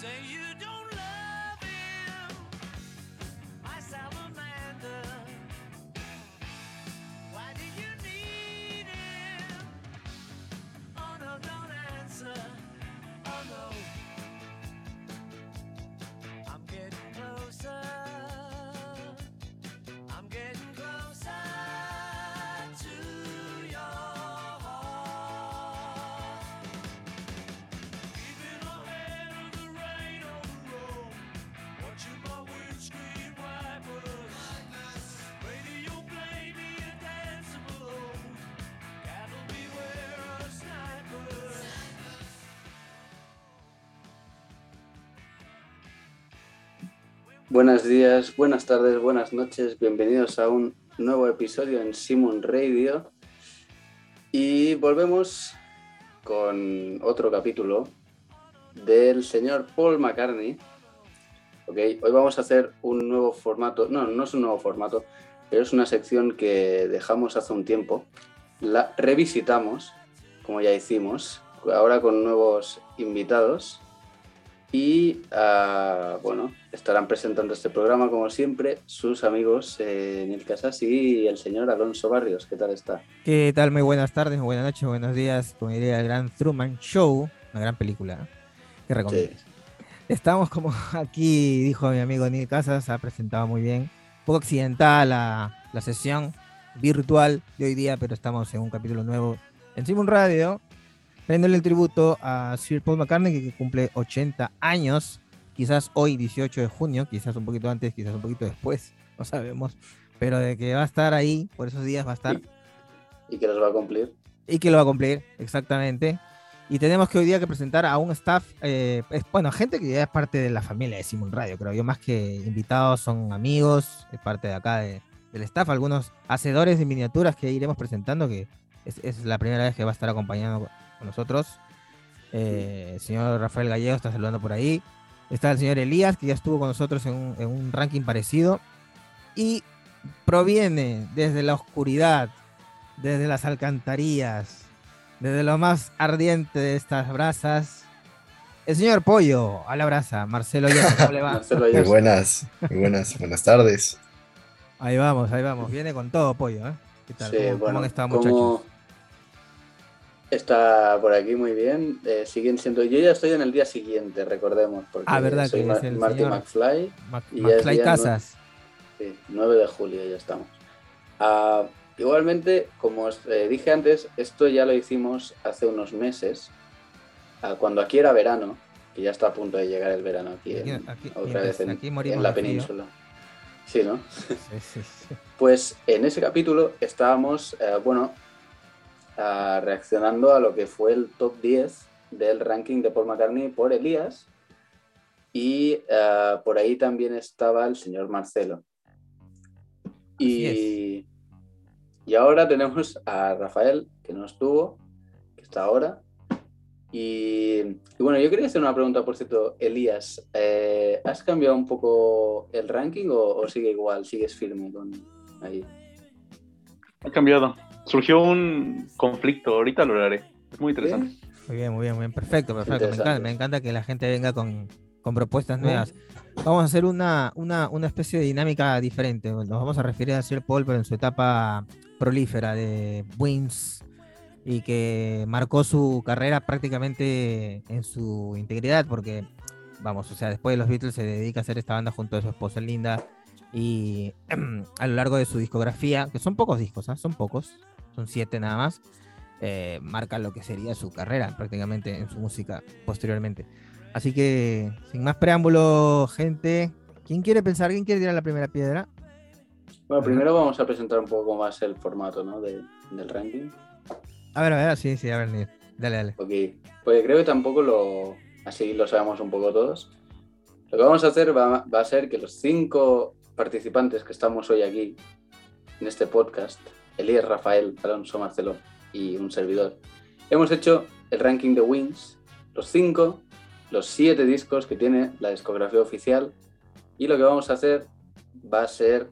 Say you don't Buenos días, buenas tardes, buenas noches, bienvenidos a un nuevo episodio en Simon Radio. Y volvemos con otro capítulo del señor Paul McCartney. Ok, hoy vamos a hacer un nuevo formato, no, no es un nuevo formato, pero es una sección que dejamos hace un tiempo, la revisitamos, como ya hicimos, ahora con nuevos invitados y ah, bueno, estarán presentando este programa como siempre sus amigos eh, Neil Casas y el señor Alonso Barrios. ¿Qué tal está? ¿Qué tal? Muy buenas tardes, buenas noches, buenos días. Como diría el gran Truman Show, una gran película ¿eh? que recomiendo. Sí. Estamos como aquí dijo mi amigo Neil Casas, ha presentado muy bien. Un poco accidental la, la sesión virtual de hoy día, pero estamos en un capítulo nuevo en Simon Radio, rendiendo el tributo a Sir Paul McCartney, que, cumple 80 años, quizás hoy 18 de junio, quizás un poquito antes, quizás un poquito después, no sabemos, pero de que va a estar ahí, por esos días va a estar. Y que los va a cumplir. y que lo va a cumplir, exactamente. Y tenemos que hoy día que presentar a un staff, eh, es- bueno, gente que ya es parte de la familia de Simon Radio, creo yo, más que invitados, son amigos, es parte de acá de- del staff, algunos hacedores de miniaturas que iremos presentando, que es, es la primera vez que va a estar acompañando con nosotros. Eh, el señor Rafael Gallego está saludando por ahí. Está el señor Elías, que ya estuvo con nosotros en un, en un ranking parecido. Y proviene desde la oscuridad, desde las alcantarillas, desde lo más ardiente de estas brasas. El señor Pollo, a la brasa, Marcelo Llosa, ¿cómo le va? Marcelo Muy buenas, muy buenas, buenas tardes. Ahí vamos, ahí vamos, viene con todo Pollo, ¿eh? ¿Qué tal? Sí, ¿Cómo, cómo bueno, han estado, como muchachos? Está por aquí muy bien. eh, siguen siendo. Yo ya estoy en el día siguiente, recordemos. Porque Ah, verdad soy que es el Marty señor- McFly. Mac- y McFly Casas. Sí, 9 de julio ya estamos. Ah, igualmente, como os eh, dije antes, esto ya lo hicimos hace unos meses, ah, cuando aquí era verano, que ya está a punto de llegar el verano aquí, Aquí- en- aquí- otra vez en, aquí morimos en la península. Sí, ¿no? Sí, sí, sí. Pues en ese capítulo estábamos, eh, bueno, reaccionando a lo que fue el top 10 del ranking de Paul McCartney por Elías. Y ah, por ahí también estaba el señor Marcelo. Y, y ahora tenemos a Rafael, que no estuvo, que está ahora. Y, y bueno, yo quería hacer una pregunta, por cierto, Elías, eh, ¿has cambiado un poco el ranking o, o sigue igual, sigues firme con ahí? Ha cambiado. Surgió un conflicto, ahorita lo hablaré. Es muy interesante. Muy bien, muy bien, muy bien. Perfecto, perfecto. Me encanta, me encanta que la gente venga con, con propuestas nuevas. Vamos a hacer una, una, una especie de dinámica diferente. Nos vamos a referir a Sir Paul, pero en su etapa prolífera de Wings y que marcó su carrera prácticamente en su integridad, porque, vamos, o sea, después de los Beatles se dedica a hacer esta banda junto a su esposa Linda y a lo largo de su discografía, que son pocos discos, ¿ah? son pocos, son siete nada más, eh, marca lo que sería su carrera prácticamente en su música posteriormente. Así que, sin más preámbulo, gente, ¿quién quiere pensar? ¿Quién quiere tirar la primera piedra? Bueno, primero vamos a presentar un poco más el formato ¿no? de- del ranking. A ver, a ver, sí, sí, a ver, dale, dale. Ok, porque creo que tampoco lo, así lo sabemos un poco todos. Lo que vamos a hacer va, va a ser que los cinco participantes que estamos hoy aquí en este podcast, Elías, Rafael, Alonso, Marcelo y un servidor, hemos hecho el ranking de Wings, los cinco, los siete discos que tiene la discografía oficial y lo que vamos a hacer va a ser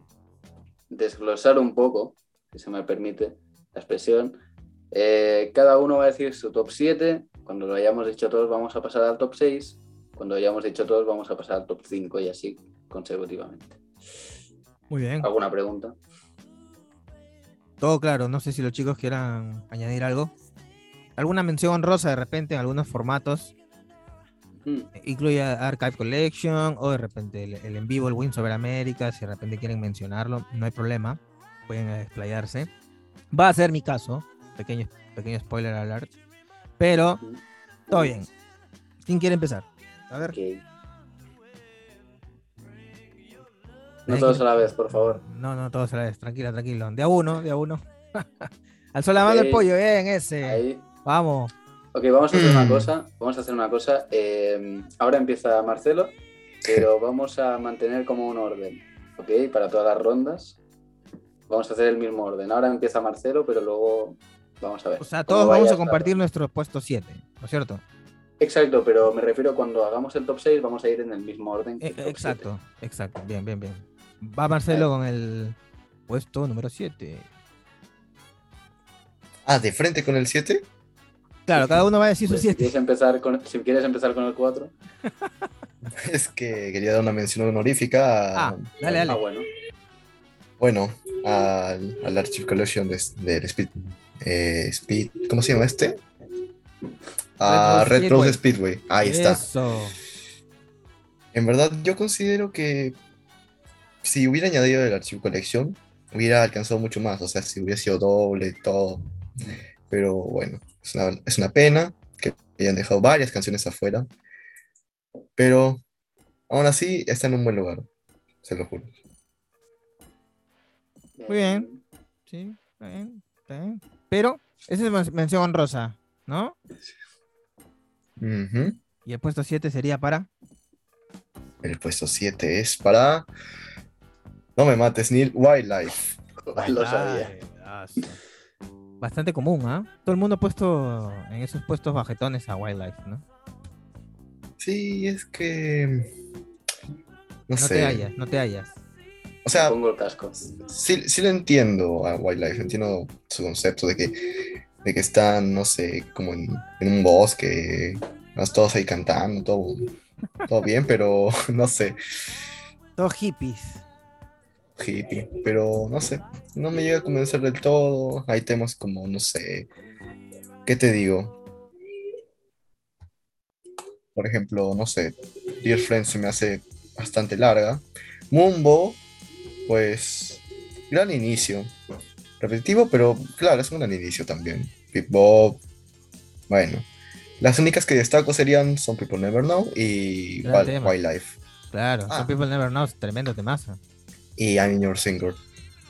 desglosar un poco, si se me permite la expresión, eh, cada uno va a decir su top 7. Cuando lo hayamos dicho todos, vamos a pasar al top 6. cuando hayamos dicho todos, vamos a pasar al top 5 y así consecutivamente. Muy bien. ¿Alguna pregunta? Todo claro. No sé si los chicos quieran añadir algo. ¿Alguna mención honrosa de repente en algunos formatos? Mm, Incluye Archive Collection o de repente el, el en vivo, el Win sobre América. Si de repente quieren mencionarlo, no hay problema. Pueden explayarse. Va a ser mi caso. Pequeño, pequeño spoiler alert. Pero todo bien. ¿Quién quiere empezar? A ver. No todos a la vez, por favor. No, no, todos a la vez. Tranquila, tranquilo. De a uno, de a uno. Alzó la mano el pollo, bien, ese. Ahí. Vamos. Ok, vamos a hacer una Mm. cosa. Vamos a hacer una cosa. eh, ahora empieza Marcelo, pero vamos a mantener como un orden, ¿ok? Para todas las rondas. Vamos a hacer el mismo orden. Ahora empieza Marcelo, pero luego vamos a ver. O sea, todos vamos a compartir ronda. nuestro puesto 7, ¿no es cierto? Exacto, pero me refiero cuando hagamos el top 6, vamos a ir en el mismo orden. que el top exacto, exacto. Bien, bien, bien. Va Marcelo con el puesto número 7. Ah, de frente con el 7. Claro, cada uno va a decir siete. su Pues, si, 7. quieres empezar con, si quieres empezar con el 4. Es que quería dar una mención honorífica a- Ah, dale, dale. Ah, bueno. bueno, al, al Archive Collection de- del Speed, eh, Speed. ¿Cómo se llama este? A Red Rose Speedway. Speedway. Ahí está. Eso. En verdad, yo considero que si hubiera añadido el Archive Collection, hubiera alcanzado mucho más. O sea, si hubiera sido doble, todo. Pero bueno, es una, es una pena que hayan dejado varias canciones afuera. Pero aún así está en un buen lugar. Se lo juro. Muy bien. Sí, está bien, está bien. Pero, esa es men- mención honrosa, ¿no? Ujú. Y el puesto 7 sería para. El puesto 7 es para. No me mates, Neil. Wildlife. Lo sabía. Bastante común, ¿ah? Todo el mundo ha puesto en esos puestos bajetones a Wildlife, ¿no? Sí, es que. No, No sé. te hallas, no te hallas. O sea, Pongo el casco. sí, sí lo entiendo a Wildlife. Entiendo su concepto de que, de que están, no sé, como en, en un bosque. Todos ahí cantando, todo, todo bien, pero no sé. Todos hippies. Hippie, pero no sé, no me llega a convencer del todo. Hay temas como, no sé, ¿qué te digo? Por ejemplo, no sé, Dear Friend se me hace bastante larga. Mumbo, pues, gran inicio. Repetitivo, pero claro, es un gran inicio también. Big Bob, bueno. Las únicas que destaco serían Some People Never Know y Wild-. Wildlife. Claro, Ah. Some People Never Know, es tremendo temazo. Y I'm Your Singer.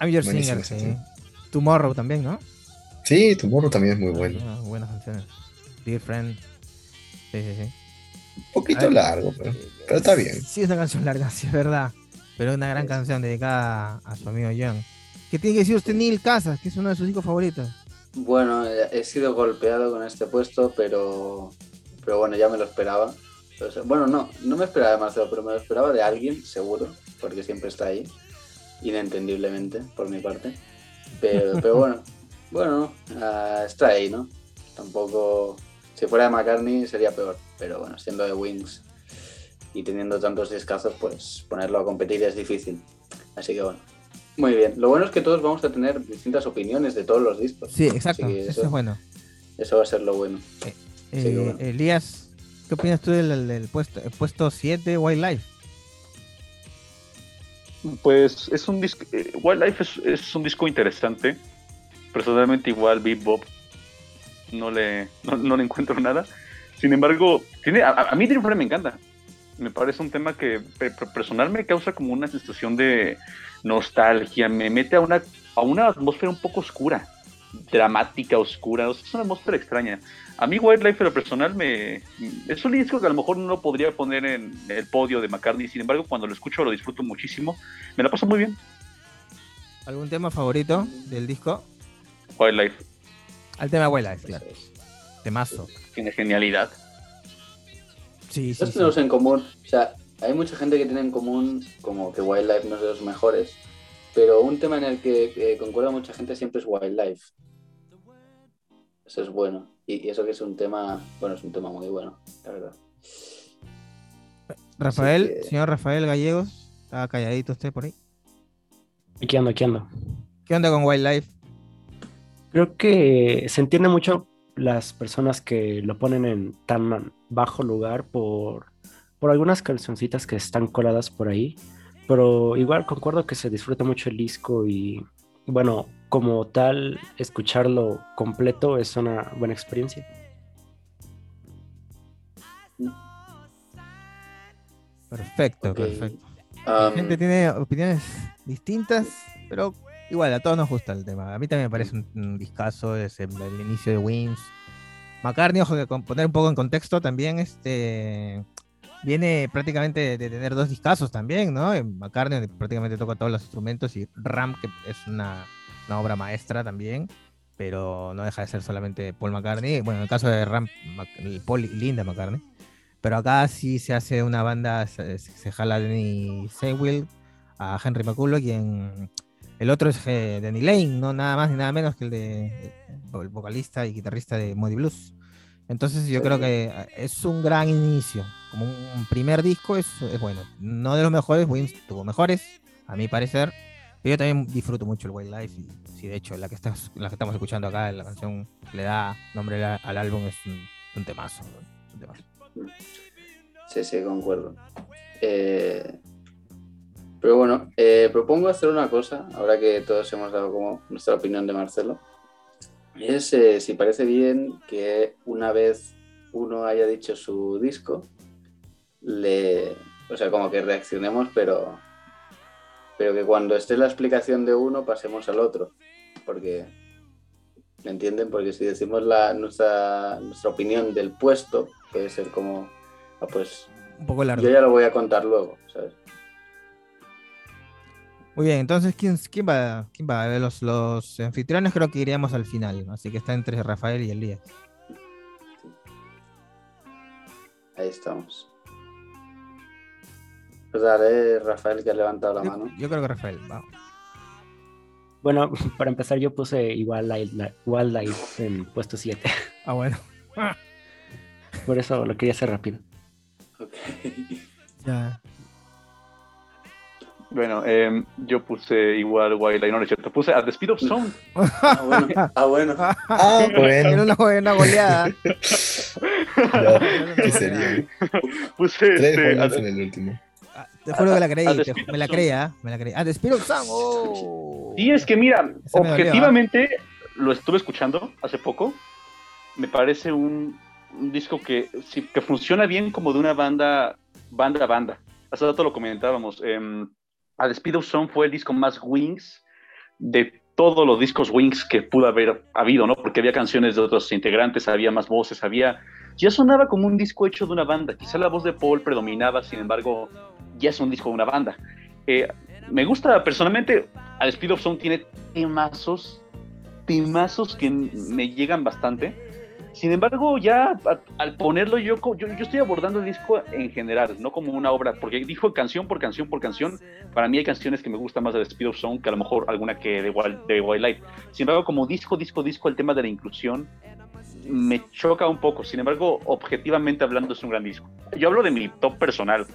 I'm Your Buenísimo Singer, sí. Tomorrow también, ¿no? Sí, Tomorrow también es muy bueno. Ah, buenas canciones. Dear Friend. Sí, sí, sí. Un poquito A ver. largo, pero, pero está bien. Sí, es una canción larga, sí, es verdad. Pero es una gran canción dedicada a su amigo John. ¿Qué tiene que decir usted, Neil Casas, que es uno de sus hijos favoritos? Bueno, he sido golpeado con este puesto, pero, pero bueno, ya me lo esperaba. Bueno, no, no me esperaba de Marcelo, pero me lo esperaba de alguien, seguro, porque siempre está ahí, inentendiblemente, por mi parte. Pero, pero bueno, bueno, ah, está ahí, ¿no? Tampoco, si fuera de McCartney sería peor, pero bueno, siendo de Wings y teniendo tantos discazos, pues ponerlo a competir es difícil. Así que bueno, muy bien. Lo bueno es que todos vamos a tener distintas opiniones de todos los discos. Sí, exacto. Eso eso, es bueno. eso va a ser lo bueno. Eh, bueno. Elías, ¿qué opinas tú del, del puesto, el puesto 7, Wildlife? Pues es un disco. eh, Wildlife es, es un disco interesante. Personalmente, igual Big Bob no le, no, no le encuentro nada. Sin embargo, tiene, a, a mí me encanta. Me parece un tema que pe- pe- personal me causa como una sensación de nostalgia. Me mete a una, a una atmósfera un poco oscura, dramática, oscura. O sea, es una atmósfera extraña. A mí Wildlife, en lo personal, me, es un disco que a lo mejor no lo podría poner en el podio de McCartney. Sin embargo, cuando lo escucho lo disfruto muchísimo. Me la paso muy bien. ¿Algún tema favorito del disco? Wildlife Al tema Wildlife, claro. Temazo. tiene genialidad. Sí, sí, Nosotros sí. tenemos en común, o sea, hay mucha gente que tiene en común como que Wildlife no es de los mejores, pero un tema en el que eh, concuerda mucha gente siempre es Wildlife. Eso es bueno. Y, y eso que es un tema, bueno, es un tema muy bueno, la verdad. Rafael, que- señor Rafael Gallegos, está calladito usted por ahí. Aquí ando, aquí ando. ¿Qué onda con Wildlife? Creo que se entiende mucho las personas que lo ponen en tan bajo lugar por, por algunas cancioncitas que están coladas por ahí. Pero igual concuerdo que se disfruta mucho el disco y bueno, como tal, escucharlo completo es una buena experiencia. Perfecto, perfecto. La gente tiene opiniones distintas, pero igual a todos nos gusta el tema. A mí también me parece un, un discazo, es el, el inicio de Wings. McCartney, ojo que con poner un poco en contexto también, este viene prácticamente de tener dos discazos también, ¿no? McCartney prácticamente toca todos los instrumentos y Ram, que es una, obra maestra también, pero no deja de ser solamente Paul McCartney. Bueno, en el caso de Ram, Paul y Linda McCartney. Pero acá sí se hace una banda, se, se jala a Denny Seywill, a Henry McCullough, quien el otro es eh, Danny Lane, no nada más ni nada menos que el de el vocalista y guitarrista de Moody Blues. Entonces yo creo que eh, es un gran inicio, como un primer disco es, es bueno, no de los mejores, Wings tuvo mejores, a mi parecer, pero yo también disfruto mucho el Wildlife y sí, de hecho la que, estás, la que estamos escuchando acá, la canción que le da nombre al, al álbum es un, un temazo, un temazo. Sí, sí, concuerdo. Eh, pero bueno, eh, propongo hacer una cosa, ahora que todos hemos dado como nuestra opinión de Marcelo. Es eh, si parece bien que una vez uno haya dicho su disco, le, o sea, como que reaccionemos, pero, pero que cuando esté la explicación de uno pasemos al otro. Porque, ¿me entienden? Porque si decimos la, nuestra, nuestra opinión del puesto, puede ser como, ah, pues Un poco largo. yo ya lo voy a contar luego, ¿sabes? Muy bien, entonces, ¿quién, quién va? ¿Quién va? Los, los anfitriones creo que iríamos al final, así que está entre Rafael y Elías. Ahí estamos. Pues dale, Rafael, que ha levantado la Yo, mano. yo creo que Rafael, va. Bueno, para empezar yo puse igual Wildlife en puesto 7. Ah, bueno. Por eso lo quería hacer rápido. Ok. Ya. Bueno, em, yo puse igual Wildlife, no, no es cierto. Puse At the Speed of Sound. Ah, bueno. Ah, bueno. Ah, Era bueno. una, una goleada. ¿Qué sería? Puse Tres este, goles At- en el último. Ah, Te juro que la creí, Ah, te- me la of creí, ¿ah? Me la creí. Ah, The Speed of Sound. Oh. Sí, es que mira, Ese me dolió, objetivamente lo estuve escuchando hace poco. Me parece un, un disco que, sí, que funciona bien como de una banda, banda a banda. Hace rato lo comentábamos. Eh, At the Speed of Sound fue el disco más Wings de todos los discos Wings que pudo haber habido, ¿no? Porque había canciones de otros integrantes, había más voces, había... Ya sonaba como un disco hecho de una banda. Quizá la voz de Paul predominaba, sin embargo, ya es un disco de una banda. Eh, me gusta personalmente, Al Speed of Sound tiene temazos, temazos que me llegan bastante. Sin embargo, ya a- al ponerlo yo, yo, yo estoy abordando el disco en general, no como una obra, porque dijo canción por canción por canción. Para mí hay canciones que me gustan más de Speed of Sound que a lo mejor alguna que de, Wild, de Wildlife. Sin embargo, como disco, disco, disco, el tema de la inclusión me choca un poco. Sin embargo, objetivamente hablando, es un gran disco. Yo hablo de mi top personal,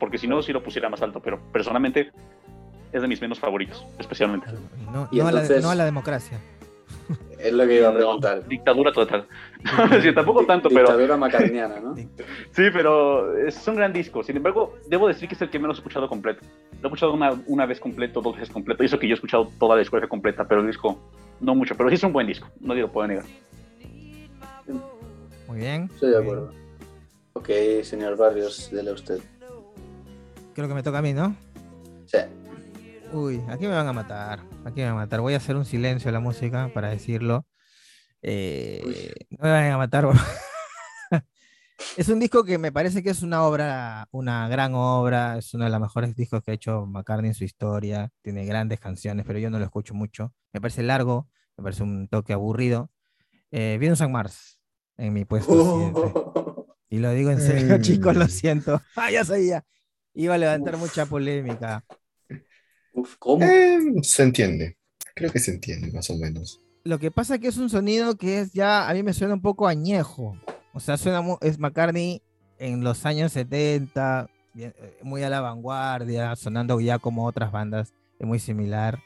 porque si no, si lo pusiera más alto, pero personalmente es de mis menos favoritos, especialmente. No, Y no a la, no a la democracia. Es lo que iba a No, preguntar. dictadura total. sí, tampoco tanto, pero Dictadura macarniana, ¿no? sí, pero es un gran disco. Sin embargo, debo decir que es el que menos he escuchado completo. Lo he escuchado una, una vez completo, dos veces completo. Y eso que yo he escuchado toda la discografía completa, pero el disco no mucho. Pero sí es un buen disco, nadie lo puede negar. Muy bien. Estoy de muy bien. acuerdo. Ok, señor Barrios, dele usted. Creo que me toca a mí, ¿no? Sí. Uy, aquí me van a matar. Aquí me van a matar. Voy a hacer un silencio a la música para decirlo. Eh, no me van a matar. es un disco que me parece que es una obra, una gran obra. Es uno de los mejores discos que ha hecho McCartney en su historia. Tiene grandes canciones, pero yo no lo escucho mucho. Me parece largo, me parece un toque aburrido. Eh, and Mars en mi puesto siguiente. Y lo digo en serio, chicos, lo siento. Ah, ya sabía. Iba a levantar mucha polémica. Uf, ¿cómo? Eh, se entiende. Creo que se entiende, más o menos. Lo que pasa que es un sonido que es ya, a mí me suena un poco añejo. O sea, suena, es McCartney en los años 70, bien, eh, muy a la vanguardia, sonando ya como otras bandas, es muy similar.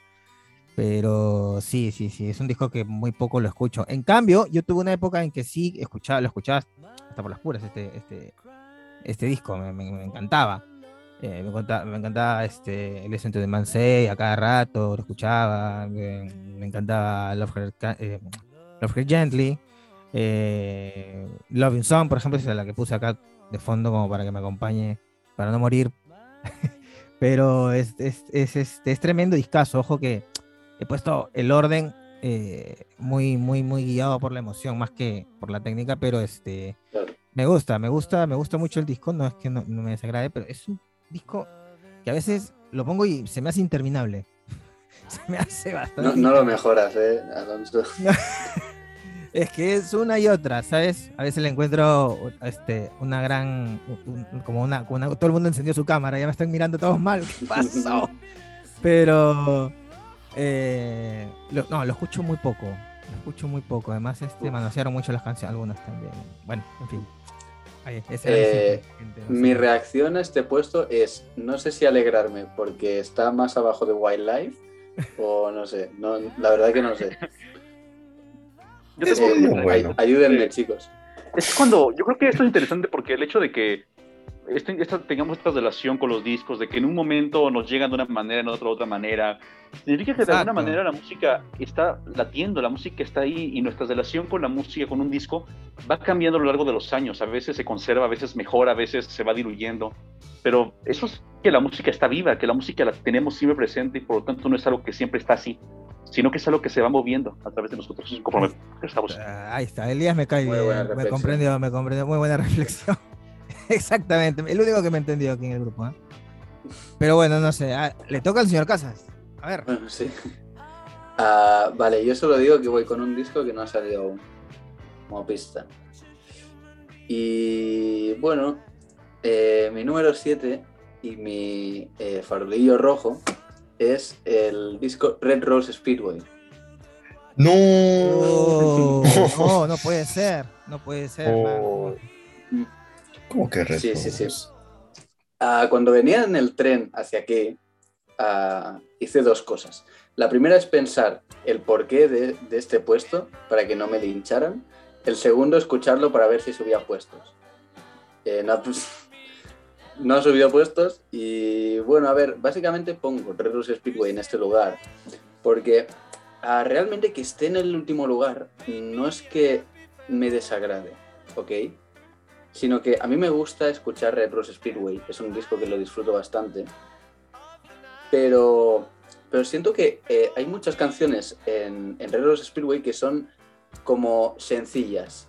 Pero sí, sí, sí, es un disco que muy poco lo escucho. En cambio, yo tuve una época en que sí escuchaba, lo escuchaba hasta por las puras, este, este, este disco, me, me- me encantaba. Eh, me, encantaba, me encantaba este, Listen to the Man Say a cada rato, lo escuchaba. Me, me encantaba Love Her, eh, Love Her Gently. Eh, Loving Song, por ejemplo, es la que puse acá de fondo como para que me acompañe, para no morir. Pero es, es, es, este, es tremendo discazo. Ojo que he puesto el orden eh, muy, muy, muy guiado por la emoción, más que por la técnica, pero este Claro. me gusta, me gusta, me gusta mucho el disco. No es que no, no me desagrade, pero es un disco que a veces lo pongo y se me hace interminable. se me hace bastante. No, no lo mejoras, ¿eh, Alonso? Es que es una y otra, ¿sabes? A veces le encuentro este, una gran. un- como una, una- Todo el mundo encendió su cámara, ya me están mirando todos mal. ¿Qué pasó? Pero. eh, lo- no, lo escucho muy poco. Lo escucho muy poco. Además, este, manosearon mucho las canciones, algunas también. Bueno, en fin. Ahí, Eh, no Mi sé. reacción a este puesto es, no sé si alegrarme porque está más abajo de Wildlife o no sé, no, la verdad que no sé. Yo Eh, muy bueno. ay- ayúdenme, chicos. Es cuando, yo creo que esto es interesante porque el hecho de que este- esta- tengamos esta relación con los discos, de que en un momento nos llegan de una manera, en otra de otra manera, significa que de alguna Exacto. manera la música está latiendo, la música está ahí y nuestra relación con la música, con un disco, va cambiando a lo largo de los años. A veces se conserva, a veces mejora, a veces se va diluyendo. Pero eso es que la música está viva, que la música la tenemos siempre presente y por lo tanto no es algo que siempre está así, sino que es algo que se va moviendo a través de nosotros conforme estamos. Ah, Ahí está, Elías me cae me comprendió, me comprendió, muy buena reflexión. Exactamente, el único que me entendió aquí en el grupo. ¿eh? Pero bueno, no sé, ah, le toca al señor Casas. A ver, Bueno, sí. Ah, vale, yo solo digo que voy con un disco que no ha salido aún, como pista. Y bueno, eh, mi número 7 y mi eh, farolillo rojo es el disco Red Rose Speedway. No. Oh, no, no puede ser, no puede ser. Oh. ¿Cómo que Red Sí, sí, sí. Ah, cuando venía en el tren hacia aquí, ah, hice dos cosas. La primera es pensar el porqué de, de este puesto para que no me lincharan. El segundo, escucharlo para ver si subía puestos. Eh, no, pues, no ha subido puestos y bueno, a ver, básicamente pongo Red Rose Speedway en este lugar porque ah, realmente que esté en el último lugar no es que me desagrade, ¿ok? Sino que a mí me gusta escuchar Red Rose Speedway, es un disco que lo disfruto bastante, pero, pero siento que eh, hay muchas canciones en, en Speedway que son como sencillas.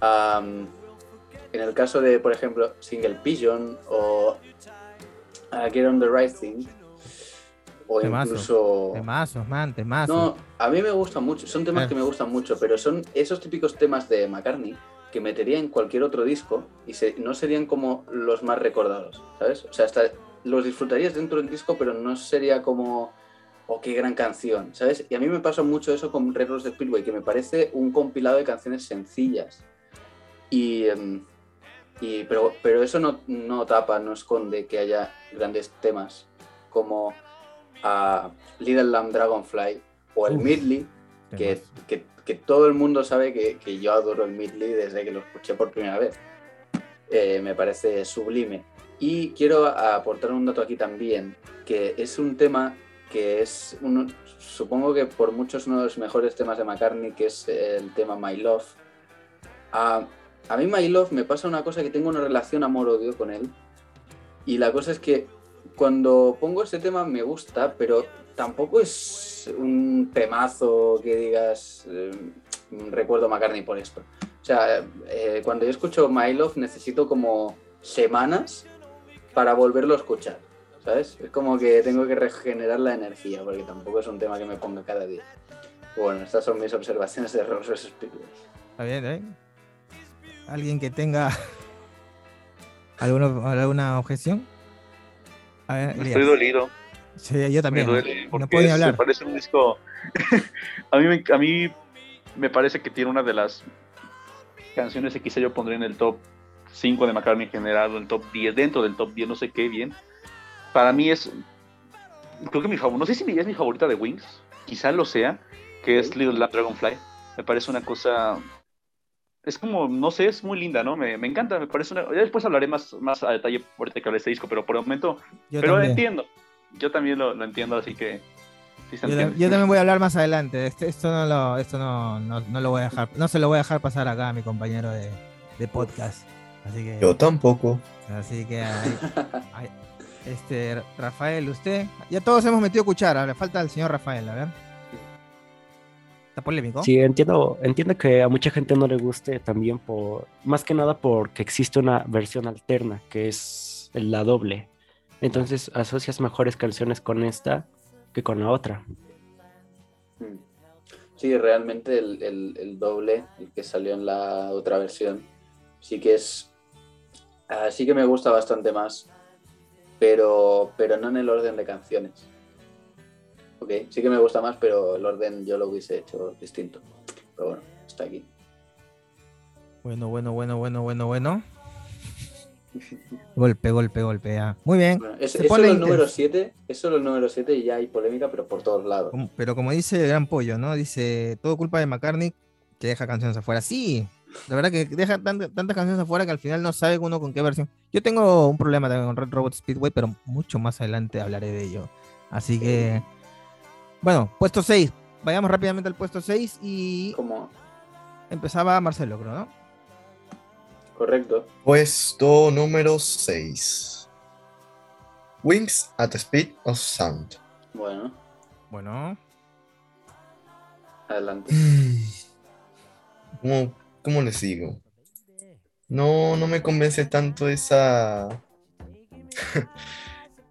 En el caso de, por ejemplo, Single Pigeon o uh, Get on the Right Thing, o Temazo. incluso... Temazos, man, temazos. No, a mí me gustan mucho, son temas Ah. que me gustan mucho, pero son esos típicos temas de McCartney que metería en cualquier otro disco y se- no serían como los más recordados, ¿sabes? O sea, hasta los disfrutarías dentro del disco, pero no sería como, oh, qué gran canción, ¿sabes? Y a mí me pasa mucho eso con Red Rose Speedway, que me parece un compilado de canciones sencillas. Y, em, y pero, pero eso no, no tapa, no esconde que haya grandes temas como a Little Lamb Dragonfly o el. Midley, que, que- que todo el mundo sabe que, que yo adoro el Midley desde que lo escuché por primera vez. Eh, me parece sublime. Y quiero aportar un dato aquí también, que es un tema que es, uno, supongo que por muchos uno de los mejores temas de McCartney, que es el tema My Love. A, a mí My Love me pasa una cosa que tengo una relación amor-odio con él. Y la cosa es que cuando pongo ese tema me gusta, pero tampoco es un temazo que digas eh, recuerdo a McCartney por esto. O sea, eh, cuando yo escucho My Love necesito como semanas para volverlo a escuchar, ¿sabes? Es como que tengo que regenerar la energía, porque tampoco es un tema que me ponga cada día. Bueno, estas son mis observaciones de Roses Speedway. Está bien, ¿eh? ¿Alguien que tenga alguna, alguna objeción? A ver, Elías. Estoy dolido. Sí, yo Me también. duele no puedo ni hablar. me parece un disco. a, mí, me- a mí me parece que tiene una de las canciones que quizá yo pondré en el top 5 de McCartney en general, o el top 10, dentro del top 10, no sé qué bien. Para mí es, creo que mi favorito, no sé si es mi favorita de Wings, quizá lo sea, que es Little Lamb Dragonfly. Me parece una cosa, es como, no sé, es muy linda, ¿no? Me, me encanta, me parece una, ya después hablaré más, más a detalle ahorita que hable de este disco, pero por el momento, Yo pero también. entiendo, yo también lo, lo entiendo, así que sí se Yo, entiende. yo también voy a hablar más adelante. Este- esto no lo, esto no, no, no lo voy a dejar, no se lo voy a dejar pasar acá a mi compañero de, de podcast. Así que, Yo tampoco. así que ahí- ahí- este Rafael, usted, ya todos hemos metido cuchara, le falta al señor Rafael, a ver. Está polémico. Sí, entiendo, entiendo que a mucha gente no le guste también por, más que nada porque existe una versión alterna, que es la doble. Entonces asocias mejores canciones con esta que con la otra. Mm. Sí, realmente el, el- el doble, el que salió en la otra versión, sí que es. ah, sí que me gusta bastante más, pero, pero no en el orden de canciones. Ok, sí que me gusta más, pero el orden yo lo hubiese hecho distinto. Pero bueno, está aquí. Bueno, bueno, bueno, bueno, bueno, bueno. Golpe, golpe, golpe. ya. Muy bien. Bueno, es, Se es el número intenso. 7, es solo el número 7 y ya hay polémica, pero por todos lados. Como- Pero como dice el gran pollo, ¿no? Dice, todo culpa de McCartney que deja canciones afuera. Sí, la verdad que deja tant- tantas canciones afuera que al final no sabe uno con qué versión. Yo tengo un problema también con Red Robot Speedway, pero mucho más adelante hablaré de ello. Así que, bueno, puesto 6. Vayamos rápidamente al puesto 6 y Como, empezaba Marcelo, creo, ¿no? Correcto. Puesto número 6. Wings at the Speed of Sound. Bueno, Bueno, adelante. ¿Cómo, cómo les digo? No, no me convence tanto esa.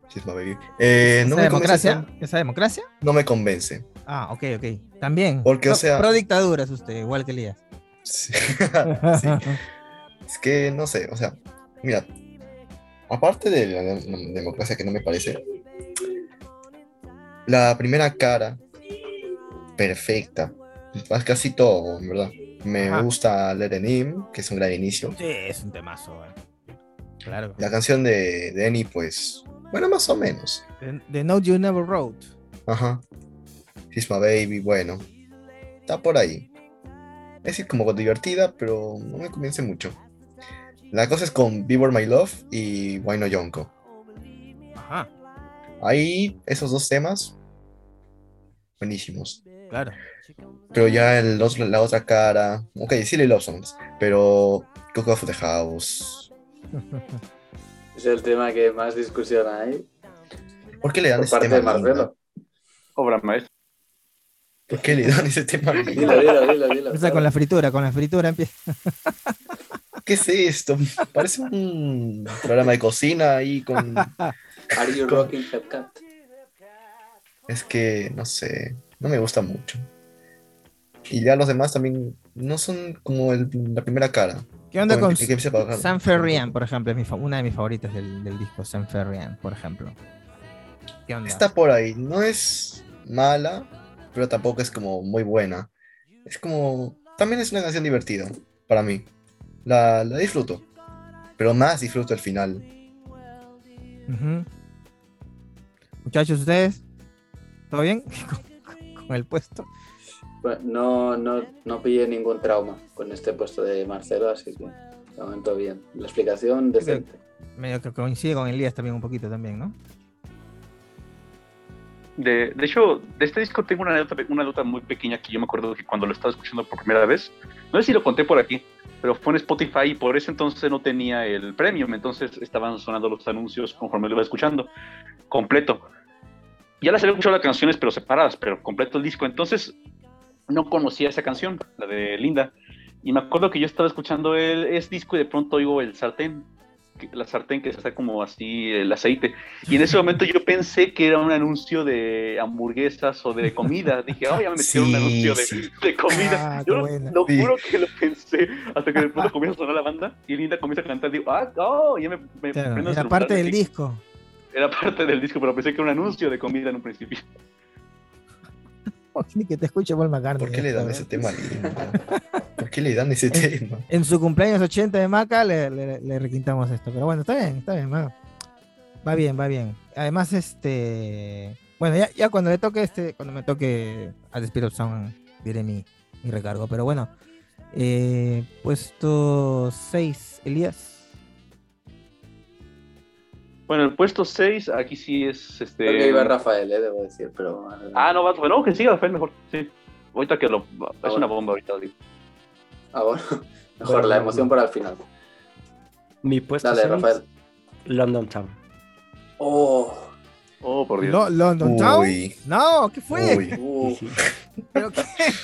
Chisma, baby. Eh, no ¿esa me convence democracia? tan- ¿Esa democracia? No me convence. Ah, ok, ok. También. Porque, o sea- Pro dictadura es usted, igual que Elías. Sí. Sí. Es que no sé, o sea, mira, aparte de la dem- democracia que no me parece, la primera cara, perfecta, más casi todo, en verdad. Me Ajá. gusta Let It In, que es un gran inicio. Sí, es un temazo, eh. Claro. La canción de, de Annie, pues, bueno, más o menos. The, The Note You Never Wrote. Ajá. She's my baby, bueno, está por ahí. Es como divertida, pero no me convence mucho. La cosa es con Be Were My Love y Why No Yonko. Ajá, Ahí, esos dos temas, buenísimos. claro. Pero ya el otro- la otra cara, ok, sí le Love Songs, pero Cook Off the House. Es el tema que más discusión hay ¿Por qué le dan por ese parte tema? de? Marcelo. Obra maestra. ¿Por qué le dan ese tema? Dilo, dilo, dilo, dilo. Empieza con la fritura, con la fritura empieza. ¿Qué es esto? Parece un programa de cocina ahí con... Are you rocking Hepcat? Es que, no sé, no me gusta mucho. Y ya los demás también no son como el- la primera cara. ¿Qué onda con que- que. San Ferrian, por ejemplo? Es mi una de mis favoritas del, del disco, San Ferrian, por ejemplo. ¿Qué onda? Está por ahí. No es mala, pero tampoco es como muy buena. Es como... También es una canción divertida para mí. La, la disfruto. Pero más disfruto el final. Muchachos, ¿ustedes? ¿Todo bien? con, con el puesto. Bueno, no, no, no pillé ningún trauma con este puesto de Marcelo, así que de momento bien. La explicación decente. Medio que coincide con Elías también un poquito también, ¿no? De, de hecho, de este disco tengo una nota, una nota muy pequeña que yo me acuerdo que cuando lo estaba escuchando por primera vez, no sé si lo conté por aquí, pero fue en Spotify y por ese entonces no tenía el premium, entonces estaban sonando los anuncios conforme lo iba escuchando, completo. Ya las había escuchado las canciones, pero separadas, pero completo el disco. Entonces no conocía esa canción, la de Linda. Y me acuerdo que yo estaba escuchando el, ese disco y de pronto oigo el sartén, la sartén que está como así, el aceite. Y en ese momento yo pensé que era un anuncio de hamburguesas o de comida. Dije, oh, ya me metieron un anuncio de, sí. de comida. Ah, yo lo, buena. lo Sí. juro que lo pensé. Hasta que de pronto comienza a sonar la banda y Linda comienza a cantar. Digo, ah, oh, ya me, me Claro, prendo era parte del disco. Era parte del disco, pero pensé que era un anuncio de comida en un principio. Ni que te escuche Paul McCartney. ¿Por qué le dan esto, ese tema? ¿Por qué le dan ese tema? En su cumpleaños 80 de Maca le, le- le requintamos esto. Pero bueno, está bien, está bien, va. Va bien, va bien. Además, este. Bueno, ya, ya cuando le toque este, cuando me toque a The Spirit of Sound, diré mi, mi recargo. Pero bueno. eh, puesto 6, Elías. Bueno, el puesto 6, aquí sí es este. Creo que iba Rafael, eh, debo decir, pero. Ah, no, va, bueno, que siga Rafael mejor. Sí. Ahorita que lo. Es bueno. una bomba ahorita. digo. Ah, bueno. Mejor Bueno, la bueno. emoción para el final. Mi puesto Dale, seis, Rafael. London Town. Oh. Oh, por Dios. Lo- London Town. Uy, No, ¿qué fue? uy, Uh. ¿Pero qué?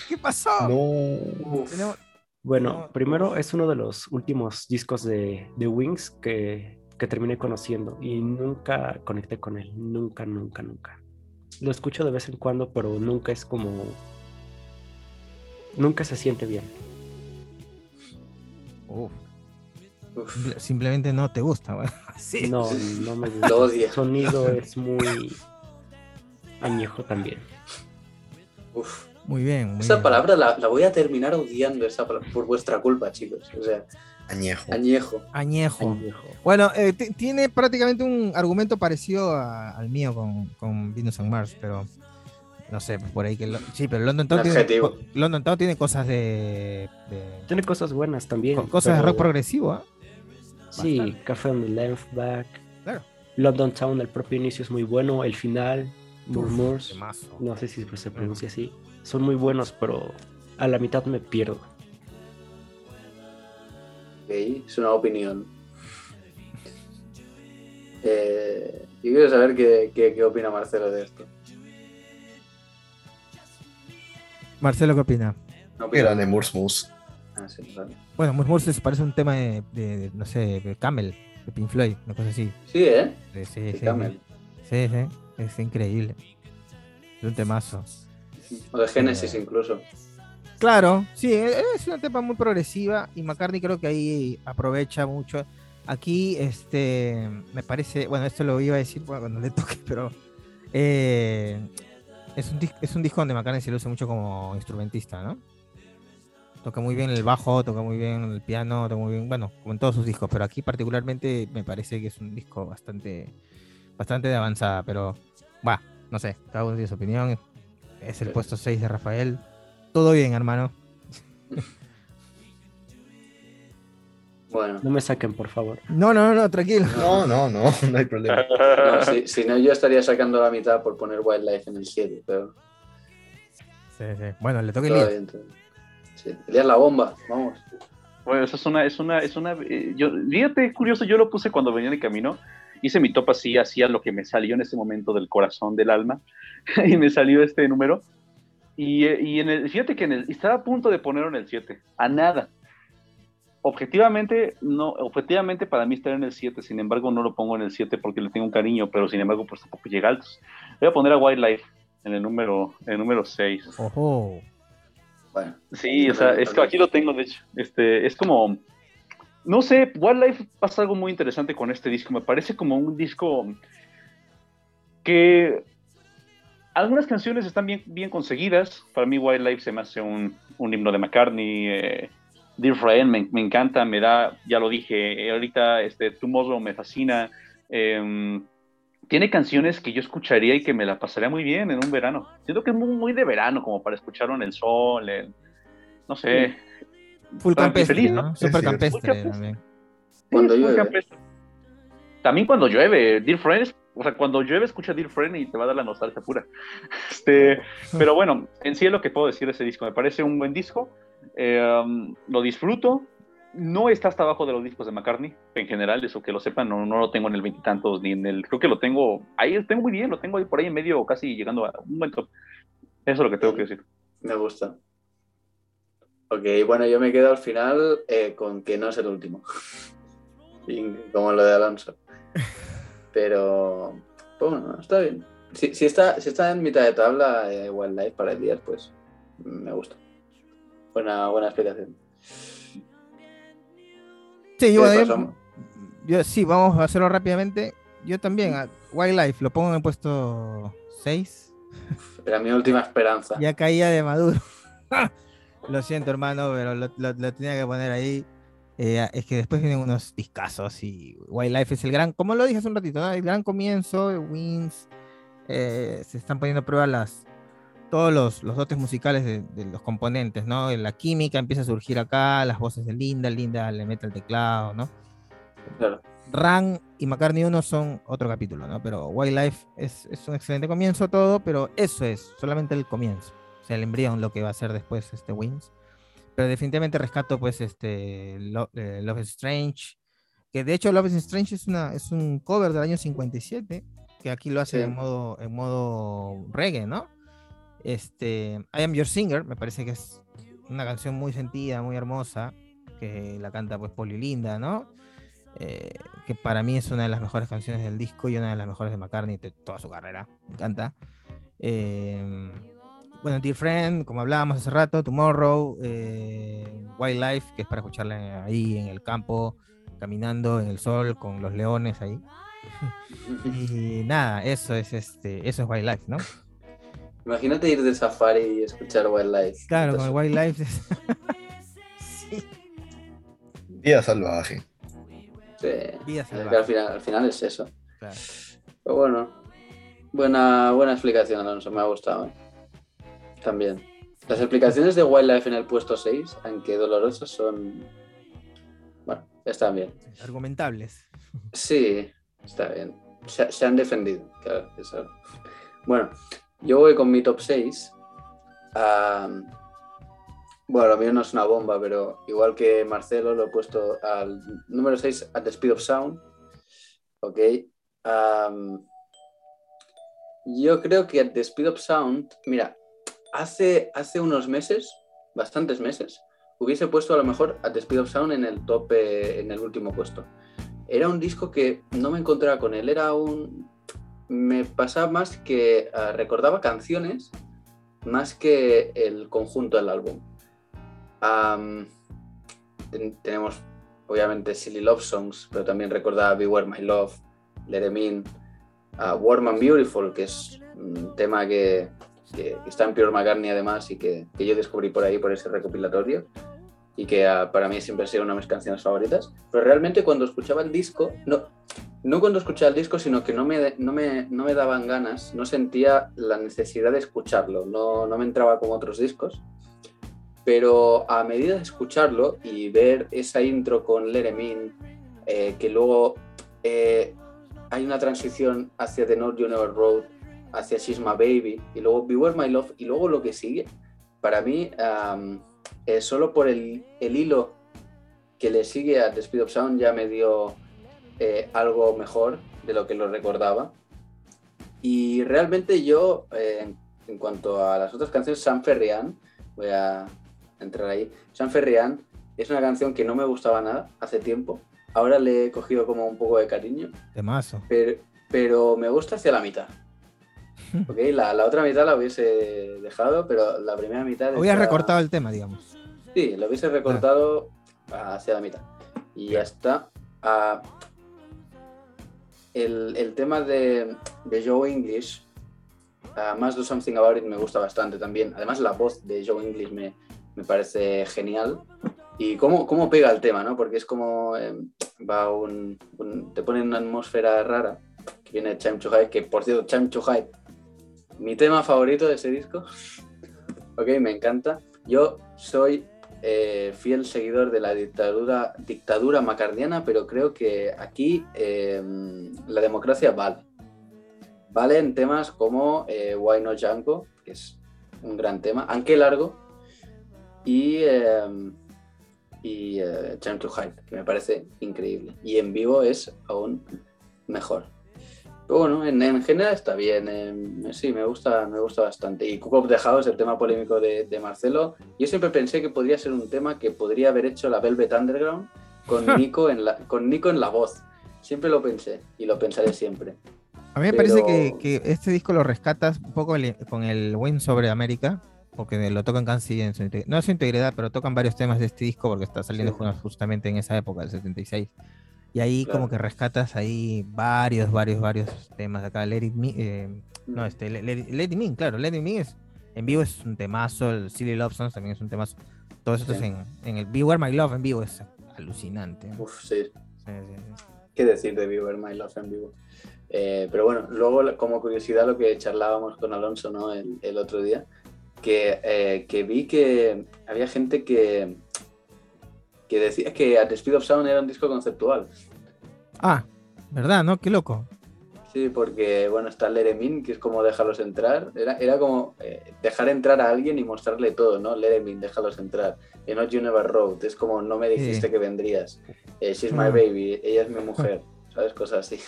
¿Qué pasó? no. Bueno, No. primero es uno de los últimos discos de, de Wings que, que terminé conociendo y nunca conecté con él. Nunca, nunca, nunca. Lo escucho de vez en cuando, pero nunca es como. Nunca se siente bien. Uf, Uf. simple- simplemente no te gusta, güey. Sí. No, no me gusta. Lo odia. El sonido es muy añejo también. Uf. Muy bien. Muy Esa bien. palabra la, la voy a terminar odiando esa palabra, por vuestra culpa, chicos. O sea, Añejo. añejo. Añejo. Añejo. Bueno, eh, ti- tiene prácticamente un argumento parecido a- al mío con, con Venus and Mars, pero no sé, por ahí que... lo- sí, pero London Town, tiene, London Town tiene cosas de... de- Tiene cosas buenas también. co- cosas de rock progresivo, ¿ah? Sí. Café on the Left Back. Claro. London Town, el propio inicio es muy bueno. El final, Murmurs, no sé si se pronuncia así. Son muy buenos, pero a la mitad me pierdo. Es una opinión. Eh, yo quiero saber qué, qué, qué opina Marcelo de esto. Marcelo, ¿qué opina? No opina grande nada. Murs Mus. Ah, sí, vale. Bueno, Murmurs se parece a un tema de, de- de, no sé, de Camel, de Pink Floyd, una cosa así. Sí, ¿eh? Sí, sí, Sí, sí, Camel. sí, sí, es increíble. Es un temazo. O de Génesis incluso. Claro, sí, e- es una tema muy progresiva y McCartney creo que ahí aprovecha mucho. Aquí, este, me parece, bueno, esto lo iba a decir cuando le toque, pero eh, es, un, es un disco donde McCartney se luce mucho como instrumentista, ¿no? Toca muy bien el bajo, toca muy bien el piano, toca muy bien, bueno, como en todos sus discos, pero aquí particularmente me parece que es un disco bastante, bastante de avanzada, pero, va, no sé, cada uno tiene su opinión. Es el puesto 6 de Rafael. Todo bien, hermano. Bueno, No me saquen, por favor. No, no, no, tranquilo. No, no, no, no hay problema. no, si, si no, yo estaría sacando la mitad por poner Wildlife en el 7, pero Sí, sí. Bueno, le toca el. Sí, la bomba, vamos. Bueno, eso es una, es una, es una, eh, yo, fíjate, curioso, yo lo puse cuando venía de camino, hice mi top así, hacía lo que me salió en ese momento del corazón, del alma, y me salió este número, y, y en el, fíjate que en el, estaba a punto de ponerlo en el 7, a nada. Objetivamente, no, objetivamente para mí está en el 7, sin embargo no lo pongo en el 7 porque le tengo un cariño, pero sin embargo pues tampoco llega altos. Voy a poner a Wildlife en el número, en el número 6. Ojo. Bueno, Sí, o sea, es que aquí lo tengo, de hecho. Este, es como, no sé, Wildlife pasa algo muy interesante con este disco. Me parece como un disco que algunas canciones están bien, bien conseguidas. Para mí Wildlife se me hace un, un himno de McCartney. eh, Dear Friend me, me encanta, me da, ya lo dije, eh, ahorita este, Tomorrow me fascina. em, tiene canciones que yo escucharía y que me la pasaría muy bien en un verano. Siento que es muy, muy de verano, como para escucharlo en el sol, en- no sé. Full campestre, feliz, ¿no? ¿no? Super campestre campestre. también. Cuando llueve. campestre. También cuando llueve, Dear Friends, o sea, cuando llueve escucha Dear Friend y te va a dar la nostalgia pura. Este, pero bueno, en sí es lo que puedo decir de ese disco. Me parece un buen disco. eh, um, lo disfruto. No está hasta abajo de los discos de McCartney, en general, eso que lo sepan, no, no lo tengo en el veintitantos ni en el. Creo que lo tengo. Ahí lo tengo muy bien, lo tengo ahí por ahí en medio, casi llegando a un buen top. Eso es lo que tengo que decir. Me gusta. Ok, bueno, yo me quedo al final eh, con que no es el último. Como lo de Alonso. Pero, pues bueno, está bien. Si, si está, si está en mitad de tabla eh, Wildlife para el día, pues me gusta. Buena, buena explicación. Sí, ¿Qué bueno, yo- yo- sí, vamos a hacerlo rápidamente. Yo también, a Wildlife, lo pongo en el puesto 6. Era mi última esperanza. Ya caía de maduro. Lo siento, hermano, pero lo, lo- lo tenía que poner ahí. Eh, es que después vienen unos discazos y Wildlife es el gran, como lo dije hace un ratito, ¿no? el gran comienzo de Wins. eh, se están poniendo a prueba las, todos los, los dotes musicales de, de los componentes, ¿no? La química empieza a surgir acá, las voces de Linda, Linda le mete el teclado, ¿no? Claro. Ran y McCartney 1 son otro capítulo, ¿no? Pero Wildlife es, es un excelente comienzo todo, pero eso es solamente el comienzo. O sea, el embrión, lo que va a ser después este Wings. Pero definitivamente rescato pues este Lo- eh, Love is Strange, que de hecho Love is Strange es, una, es un cover del año 57, que aquí lo hace Sí. en modo en modo reggae, ¿no? Este, I Am Your Singer, me parece que es una canción muy sentida, muy hermosa, que la canta pues Polly Linda, ¿no? Eh, que para mí es una de las mejores canciones del disco y una de las mejores de McCartney de toda su carrera. Me encanta. Eh, bueno, Dear Friend, como hablábamos hace rato, Tomorrow, eh, Wildlife, que es para escucharla ahí en el campo, caminando en el sol con los leones ahí. Y nada, eso es este, eso es Wildlife, ¿no? Imagínate ir de safari y escuchar Wildlife. Claro, con el Wildlife. es- sí, Vida salvaje. sí, vida salvaje, al, final, al final es eso. claro. Pero bueno, buena, buena explicación, Alonso, me ha gustado. ¿eh? También. Las explicaciones de Wildlife en el puesto 6, aunque dolorosas, son. Bueno, están bien. Argumentables. Sí, está bien. Se, se han defendido, claro. eso. Bueno, yo voy con mi top 6. Am, bueno, lo mío no es una bomba, pero igual que Marcelo, lo he puesto al número 6, At the Speed of Sound. Ok. Yo creo que At the Speed of Sound, mira, hace, hace unos meses, bastantes meses, hubiese puesto a lo mejor At the Speed of Sound en el top, en el último puesto era un disco que no me encontraba con él, era un... Me pasaba más que ah, recordaba canciones más que el conjunto del álbum. Tenemos obviamente Silly Love Songs, pero también recordaba Beware My Love, Let Em In, ah, Warm and Beautiful, que es un tema que, que- está en Pure McCartney además y que, que yo descubrí por ahí, por ese recopilatorio y que ah, para mí siempre ha sido una de mis canciones favoritas. Pero realmente cuando escuchaba el disco, no, no cuando escuchaba el disco, sino que no me, no me, no me daban ganas, no sentía la necesidad de escucharlo, no, no me entraba como otros discos. Pero a medida de escucharlo y ver esa intro con Let Em In, eh, que luego eh, hay una transición hacia The North Never Road, hacia She's My Baby, y luego Beware My Love, y luego lo que sigue, para mí, eh, solo por el, el hilo que le sigue a The Speed of Sound ya me dio eh, algo mejor de lo que lo recordaba. Y realmente yo, eh, en cuanto a las otras canciones, San Ferrián, voy a entrar ahí. San Ferrián es una canción que no me gustaba nada hace tiempo. Ahora le he cogido como un poco de cariño, Temazo. pero, pero me gusta hacia la mitad. Ok, la, la otra mitad la hubiese dejado, pero la primera mitad. Hubieras está- recortado el tema, digamos. Sí, lo hubiese recortado hacia la mitad. Y ya está. Ah, el, el tema de, de Joe English, ah, más Do Something About It, me gusta bastante también. Además, la voz de Joe English me, me parece genial. Y cómo, cómo pega el tema, ¿no? Porque es como eh, va un, un- te pone en una atmósfera rara, que viene de to Hype, que por cierto, Time to Hype, mi tema favorito de ese disco. ok, me encanta. Yo soy eh, fiel seguidor de la dictadura, dictadura macardiana, pero creo que aquí eh, la democracia vale. Vale en temas como eh, Why Not Django, que es un gran tema, aunque largo, y, eh, y eh, Time to Hide, que me parece increíble. Y en vivo es aún mejor. Pero bueno, en, en general está bien. eh, sí, me gusta, me gusta bastante. Y Cook of the House, el tema polémico de, de Marcelo, yo siempre pensé que podría ser un tema que podría haber hecho la Velvet Underground con Nico en la, con Nico en la voz. Siempre lo pensé y lo pensaré siempre. A mí me parece que, Pero- que este disco lo rescatas un poco el- con el Win sobre América, porque lo tocan casi en su inte- no en su integridad, pero tocan varios temas de este disco porque está saliendo Sí. ju- justamente en esa época, el 76. Y ahí Claro. como que rescatas ahí varios, varios, varios temas acá. Let It Me, eh, no, este, Let, Let It- Let It Me, claro, Let It Me es, en vivo es un temazo, el Silly Love Songs también es un temazo. Todo esto Sí. es en, en el Beware My Love en vivo, es alucinante. Uf, sí. Sí, sí, sí. ¿Qué decir de Viewer My Love en vivo? Eh, pero bueno, luego como curiosidad lo que charlábamos con Alonso ¿no? el, el otro día, que, eh, que vi que había gente que, que decía que At the Speed of Sound era un disco conceptual. Ah, ¿verdad? ¿No? Qué loco. Sí, porque bueno, está Let 'Em In, que es como déjalos entrar. Era, era como eh, dejar entrar a alguien y mostrarle todo, ¿no? Let 'Em In, déjalos entrar. Y Not You Never Wrote, es como no me dijiste Sí. que vendrías. Eh, She's my Mm. baby, ella es mi mujer, ¿sabes? Cosas así.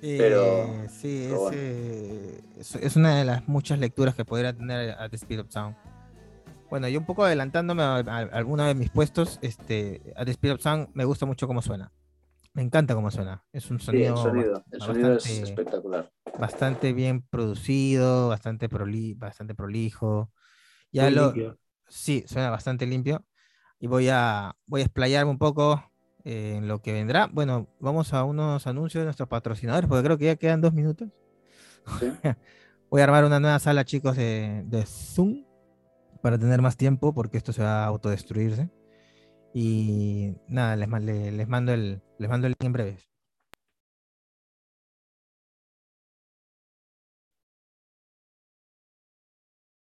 Pero- Eh, sí, pero es, bueno. es, es una de las muchas lecturas que podría tener a The Speed of Sound. Bueno, yo un poco adelantándome a, a- a alguno de mis puestos, este, a The Speed of Sound me gusta mucho cómo suena. Me encanta cómo suena. Es un Sí, sonido, el sonido, el sonido es bastante- espectacular. bastante bien producido, bastante, proli- bastante prolijo. Ya Muy lo, limpio. sí, suena bastante limpio. Y voy a, voy a explayarme un poco eh, en lo que vendrá. Bueno, vamos a unos anuncios de nuestros patrocinadores, porque creo que ya quedan dos minutos. Sí. Voy a armar una nueva sala, chicos, de, de Zoom para tener más tiempo, porque esto se va a autodestruirse. Y nada, les, ma- le- les mando el, les mando el link en breves.